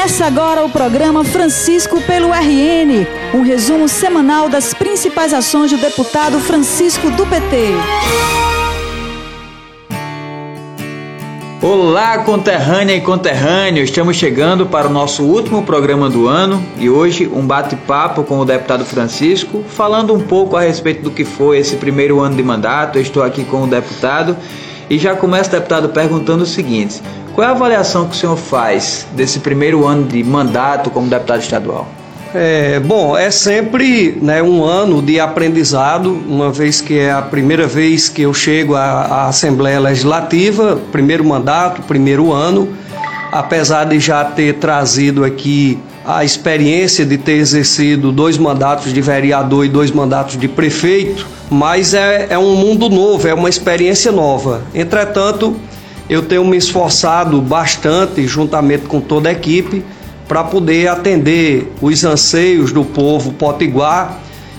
Começa agora o programa Francisco pelo RN, um resumo semanal das principais ações do deputado Francisco do PT. Olá, conterrânea e conterrâneo! Estamos chegando para o nosso último programa do ano e hoje um bate-papo com o deputado Francisco, falando um pouco a respeito do que foi esse primeiro ano de mandato. Eu estou aqui com o deputado e já começa, deputado, perguntando o seguinte: qual é a avaliação que o senhor faz desse primeiro ano de mandato como deputado estadual? É, bom, é sempre né, um ano de aprendizado, uma vez que é a primeira vez que eu chego à, à Assembleia Legislativa, primeiro mandato, primeiro ano, apesar de já ter trazido aqui a experiência de ter exercido dois mandatos de vereador e dois mandatos de prefeito, mas é, é um mundo novo, é uma experiência nova. Entretanto, eu tenho me esforçado bastante, juntamente com toda a equipe, para poder atender os anseios do povo potiguar,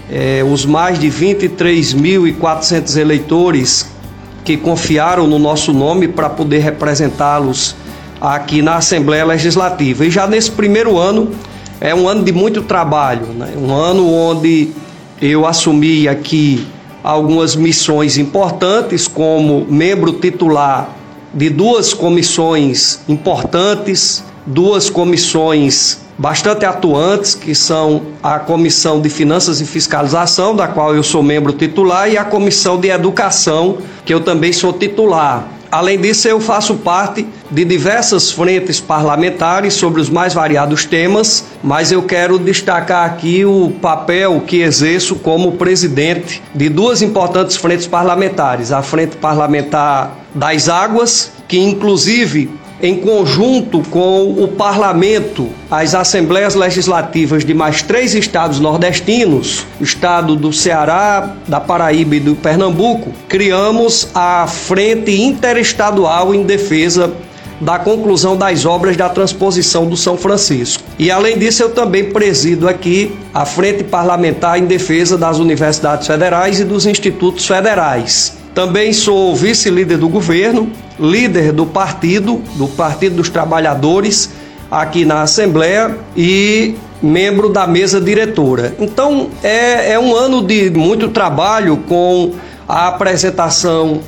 eh, os mais de 23.400 eleitores que confiaram no nosso nome para poder representá-los aqui na Assembleia Legislativa. E já nesse primeiro ano, é um ano de muito trabalho, né? um ano onde eu assumi aqui algumas missões importantes como membro titular de duas comissões importantes, duas comissões bastante atuantes, que são a Comissão de Finanças e Fiscalização, da qual eu sou membro titular, e a Comissão de Educação, que eu também sou titular. Além disso, eu faço parte de diversas frentes parlamentares sobre os mais variados temas, mas eu quero destacar aqui o papel que exerço como presidente de duas importantes frentes parlamentares: a Frente Parlamentar das Águas, que inclusive em conjunto com o parlamento, as assembleias legislativas de mais três estados nordestinos, o estado do Ceará, da Paraíba e do Pernambuco, criamos a Frente Interestadual em Defesa da conclusão das obras da transposição do São Francisco. E além disso, eu também presido aqui a Frente Parlamentar em Defesa das Universidades Federais e dos Institutos Federais. Também sou vice-líder do governo, líder do partido, do Partido dos Trabalhadores, aqui na Assembleia e membro da mesa diretora. Então é, é um ano de muito trabalho com a apresentação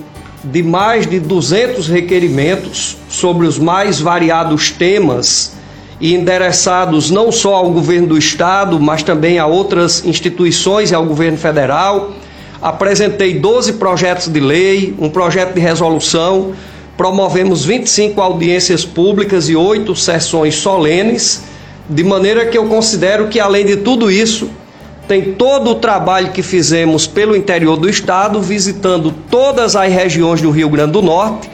de mais de 200 requerimentos sobre os mais variados temas e endereçados não só ao governo do estado, mas também a outras instituições e ao governo federal apresentei 12 projetos de lei, um projeto de resolução, promovemos 25 audiências públicas e 8 sessões solenes, de maneira que eu considero que, além de tudo isso, tem todo o trabalho que fizemos pelo interior do estado, visitando todas as regiões do Rio Grande do Norte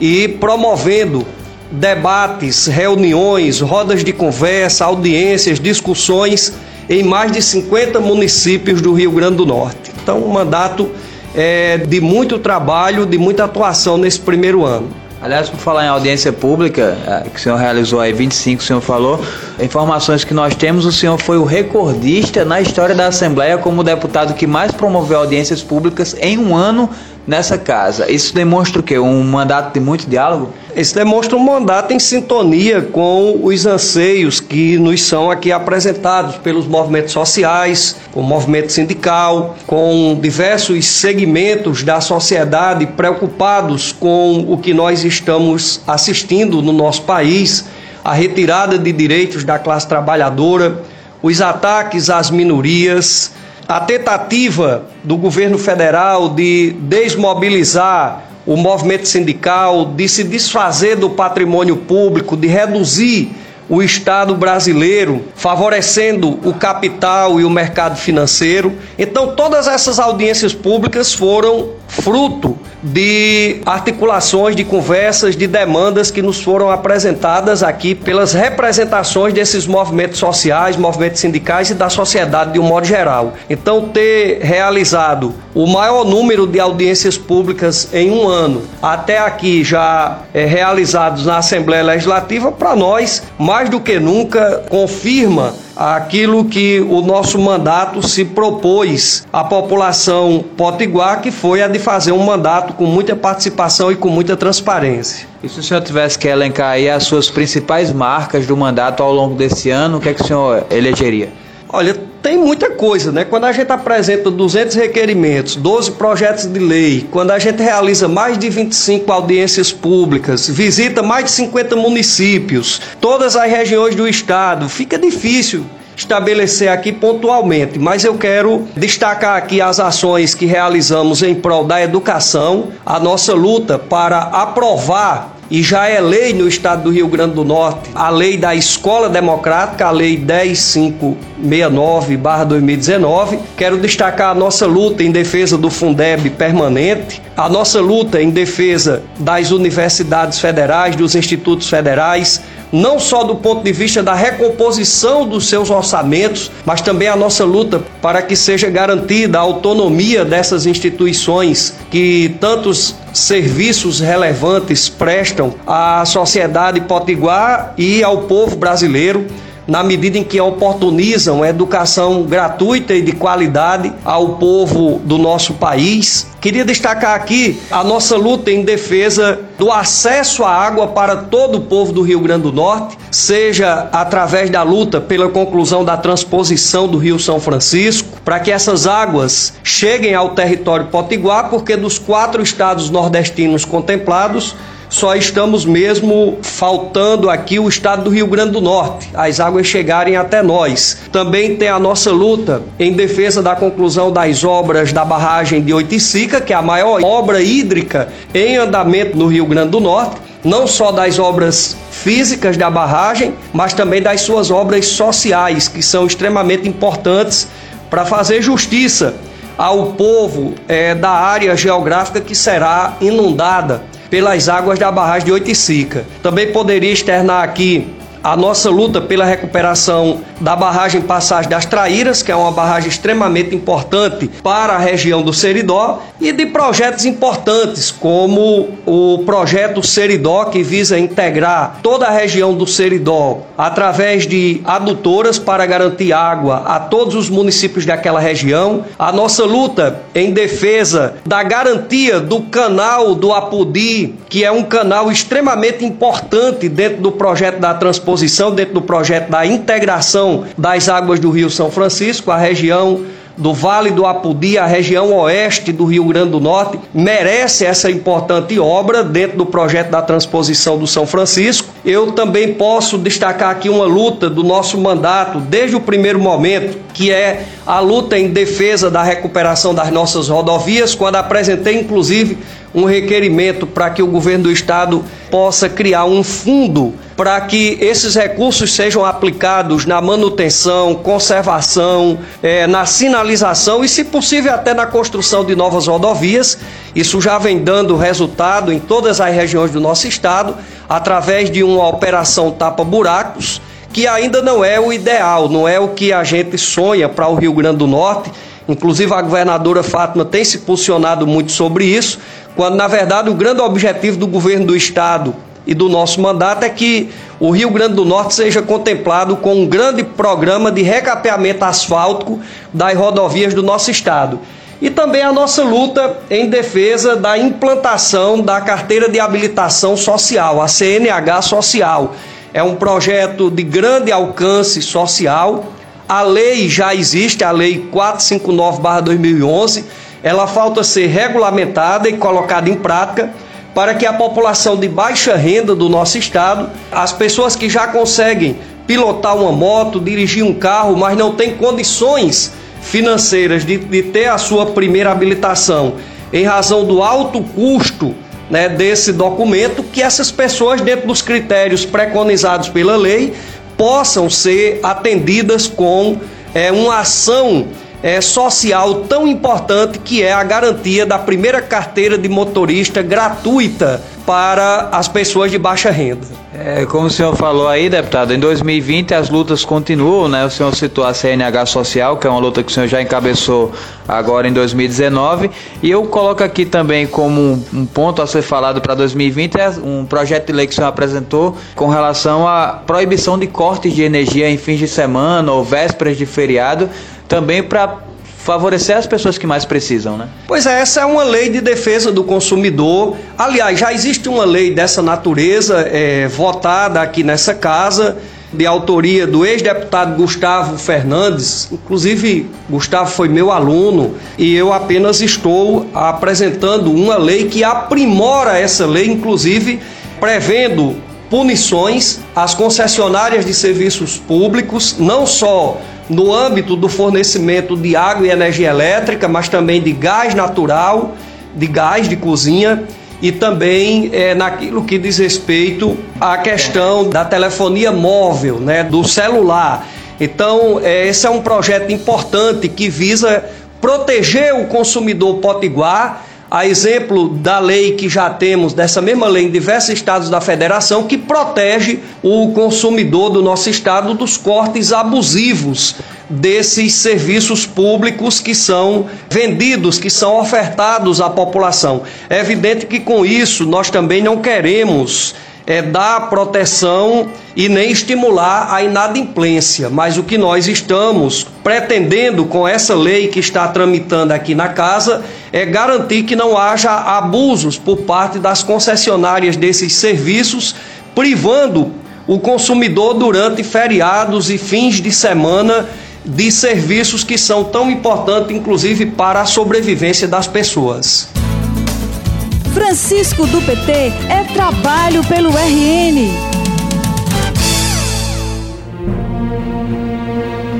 e promovendo debates, reuniões, rodas de conversa, audiências, discussões em mais de 50 municípios do Rio Grande do Norte. Então, um mandato é, de muito trabalho, de muita atuação nesse primeiro ano. Aliás, por falar em audiência pública, é, que o senhor realizou aí 25, o senhor falou, informações que nós temos, o senhor foi o recordista na história da Assembleia como deputado que mais promoveu audiências públicas em um ano nessa casa. Isso demonstra o quê? Um mandato de muito diálogo? Isso demonstra um mandato em sintonia com os anseios que nos são aqui apresentados pelos movimentos sociais, com o movimento sindical, com diversos segmentos da sociedade preocupados com o que nós estamos assistindo no nosso país, a retirada de direitos da classe trabalhadora, os ataques às minorias, a tentativa do governo federal de desmobilizar o movimento sindical, de se desfazer do patrimônio público, de reduzir o Estado brasileiro, favorecendo o capital e o mercado financeiro. Então, todas essas audiências públicas foram fruto de articulações, de conversas, de demandas que nos foram apresentadas aqui pelas representações desses movimentos sociais, movimentos sindicais e da sociedade de um modo geral. Então, ter realizado o maior número de audiências públicas em um ano, até aqui já é, realizados na Assembleia Legislativa, para nós, mais do que nunca confirma aquilo que o nosso mandato se propôs à população potiguar, que foi a de fazer um mandato com muita participação e com muita transparência. E se o senhor tivesse que elencar aí as suas principais marcas do mandato ao longo desse ano, o que é que o senhor elegeria? Olha, tem muita coisa, né? Quando a gente apresenta 200 requerimentos, 12 projetos de lei, quando a gente realiza mais de 25 audiências públicas, visita mais de 50 municípios, todas as regiões do estado, fica difícil estabelecer aqui pontualmente, mas eu quero destacar aqui as ações que realizamos em prol da educação, a nossa luta para aprovar e já é lei no estado do Rio Grande do Norte, a lei da Escola Democrática, a lei 10569/2019. Quero destacar a nossa luta em defesa do Fundeb permanente, a nossa luta em defesa das universidades federais, dos institutos federais, não só do ponto de vista da recomposição dos seus orçamentos, mas também a nossa luta para que seja garantida a autonomia dessas instituições que tantos serviços relevantes prestam à sociedade potiguar e ao povo brasileiro na medida em que oportunizam educação gratuita e de qualidade ao povo do nosso país. Queria destacar aqui a nossa luta em defesa do acesso à água para todo o povo do Rio Grande do Norte, seja através da luta pela conclusão da transposição do Rio São Francisco, para que essas águas cheguem ao território potiguar, porque dos quatro estados nordestinos contemplados, só estamos mesmo faltando aqui o estado do Rio Grande do Norte, as águas chegarem até nós. Também tem a nossa luta em defesa da conclusão das obras da barragem de Oiticica, que é a maior obra hídrica em andamento no Rio Grande do Norte, não só das obras físicas da barragem, mas também das suas obras sociais, que são extremamente importantes para fazer justiça ao povo é, da área geográfica que será inundada pelas águas da barragem de Oiticica. Também poderia externar aqui a nossa luta pela recuperação da barragem Passagem das Traíras, que é uma barragem extremamente importante para a região do Seridó, e de projetos importantes, como o projeto Seridó, que visa integrar toda a região do Seridó através de adutoras para garantir água a todos os municípios daquela região. A nossa luta em defesa da garantia do canal do Apudi, que é um canal extremamente importante dentro do projeto da transportação posição dentro do projeto da integração das águas do Rio São Francisco, a região do Vale do Apudi, a região oeste do Rio Grande do Norte, merece essa importante obra dentro do projeto da transposição do São Francisco. Eu também posso destacar aqui uma luta do nosso mandato desde o primeiro momento, que é a luta em defesa da recuperação das nossas rodovias, quando apresentei inclusive um requerimento para que o governo do estado possa criar um fundo para que esses recursos sejam aplicados na manutenção, conservação, é, na sinalização e, se possível, até na construção de novas rodovias. Isso já vem dando resultado em todas as regiões do nosso estado, através de uma operação tapa-buracos, que ainda não é o ideal, não é o que a gente sonha para o Rio Grande do Norte. Inclusive, a governadora Fátima tem se posicionado muito sobre isso, quando, na verdade, o grande objetivo do governo do estado e do nosso mandato é que o Rio Grande do Norte seja contemplado com um grande programa de recapeamento asfáltico das rodovias do nosso estado. E também a nossa luta em defesa da implantação da carteira de habilitação social, a CNH Social. É um projeto de grande alcance social. A lei já existe, a lei 459/2011. Ela falta ser regulamentada e colocada em prática para que a população de baixa renda do nosso estado, as pessoas que já conseguem pilotar uma moto, dirigir um carro, mas não têm condições financeiras de, de ter a sua primeira habilitação, em razão do alto custo né, desse documento, que essas pessoas, dentro dos critérios preconizados pela lei, possam ser atendidas com é, uma ação é, social tão importante que é a garantia da primeira carteira de motorista gratuita para as pessoas de baixa renda. É, como o senhor falou aí, deputado, em 2020 as lutas continuam, né? O senhor citou a CNH Social, que é uma luta que o senhor já encabeçou agora em 2019, e eu coloco aqui também como um ponto a ser falado para 2020 é um projeto de lei que o senhor apresentou com relação à proibição de cortes de energia em fins de semana ou vésperas de feriado, também para favorecer as pessoas que mais precisam, né? Pois é, essa é uma lei de defesa do consumidor. Aliás, já existe uma lei dessa natureza é, votada aqui nessa casa, de autoria do ex-deputado Gustavo Fernandes. Inclusive, Gustavo foi meu aluno e eu apenas estou apresentando uma lei que aprimora essa lei, inclusive prevendo punições às concessionárias de serviços públicos, não só no âmbito do fornecimento de água e energia elétrica, mas também de gás natural, de gás de cozinha e também é, naquilo que diz respeito à questão da telefonia móvel, né, do celular. Então, é, esse é um projeto importante que visa proteger o consumidor potiguar a exemplo da lei que já temos, dessa mesma lei em diversos estados da federação, que protege o consumidor do nosso estado dos cortes abusivos desses serviços públicos que são vendidos, que são ofertados à população. É evidente que com isso nós também não queremos é, dar proteção e nem estimular a inadimplência. Mas o que nós estamos pretendendo com essa lei que está tramitando aqui na casa é garantir que não haja abusos por parte das concessionárias desses serviços, privando o consumidor durante feriados e fins de semana de serviços que são tão importantes, inclusive para a sobrevivência das pessoas. Francisco do PT é trabalho pelo RN.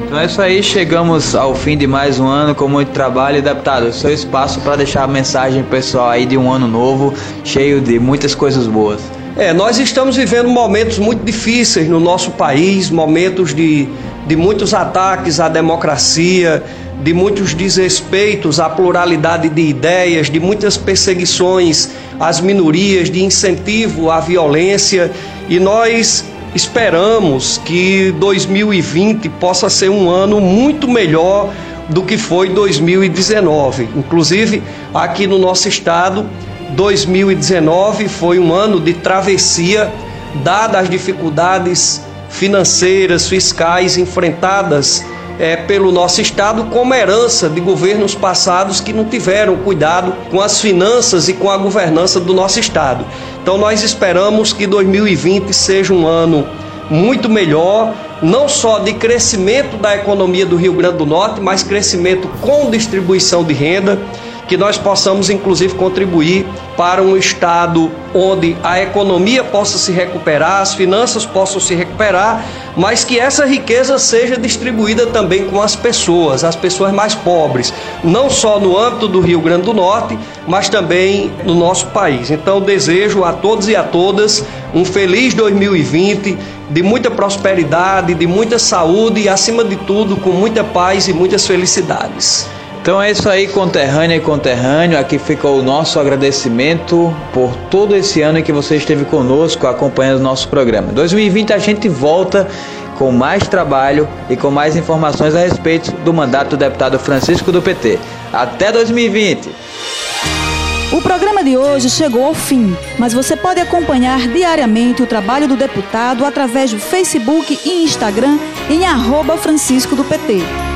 Então é isso aí, chegamos ao fim de mais um ano com muito trabalho. Deputado, seu espaço para deixar a mensagem pessoal aí de um ano novo, cheio de muitas coisas boas. É, nós estamos vivendo momentos muito difíceis no nosso país, momentos de, de muitos ataques à democracia, de muitos desrespeitos à pluralidade de ideias, de muitas perseguições às minorias, de incentivo à violência, e nós esperamos que 2020 possa ser um ano muito melhor do que foi 2019. Inclusive, aqui no nosso estado, 2019 foi um ano de travessia, dadas as dificuldades financeiras, fiscais enfrentadas é, pelo nosso Estado como herança de governos passados que não tiveram cuidado com as finanças e com a governança do nosso Estado. Então, nós esperamos que 2020 seja um ano muito melhor, não só de crescimento da economia do Rio Grande do Norte, mas crescimento com distribuição de renda que nós possamos inclusive contribuir para um estado onde a economia possa se recuperar, as finanças possam se recuperar, mas que essa riqueza seja distribuída também com as pessoas, as pessoas mais pobres, não só no âmbito do Rio Grande do Norte, mas também no nosso país. Então desejo a todos e a todas um feliz 2020, de muita prosperidade, de muita saúde e acima de tudo com muita paz e muitas felicidades. Então é isso aí, conterrânea e conterrâneo. Aqui fica o nosso agradecimento por todo esse ano em que você esteve conosco acompanhando o nosso programa. 2020 a gente volta com mais trabalho e com mais informações a respeito do mandato do deputado Francisco do PT. Até 2020! O programa de hoje chegou ao fim, mas você pode acompanhar diariamente o trabalho do deputado através do Facebook e Instagram em arroba Francisco do PT.